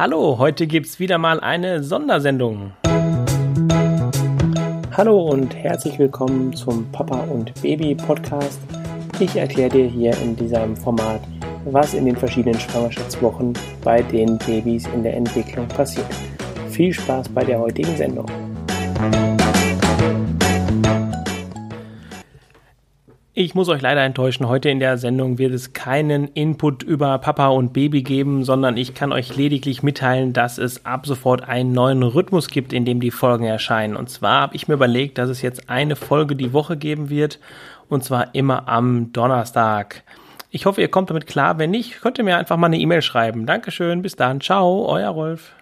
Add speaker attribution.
Speaker 1: Hallo, heute gibt's wieder mal eine Sondersendung. Hallo und herzlich willkommen zum Papa und Baby Podcast. Ich erkläre dir hier in diesem Format, was in den verschiedenen Schwangerschaftswochen bei den Babys in der Entwicklung passiert. Viel Spaß bei der heutigen Sendung. Ich muss euch leider enttäuschen, heute in der Sendung wird es keinen Input über Papa und Baby geben, sondern ich kann euch lediglich mitteilen, dass es ab sofort einen neuen Rhythmus gibt, in dem die Folgen erscheinen. Und zwar habe ich mir überlegt, dass es jetzt eine Folge die Woche geben wird, und zwar immer am Donnerstag. Ich hoffe, ihr kommt damit klar. Wenn nicht, könnt ihr mir einfach mal eine E-Mail schreiben. Dankeschön, bis dann. Ciao, euer Rolf.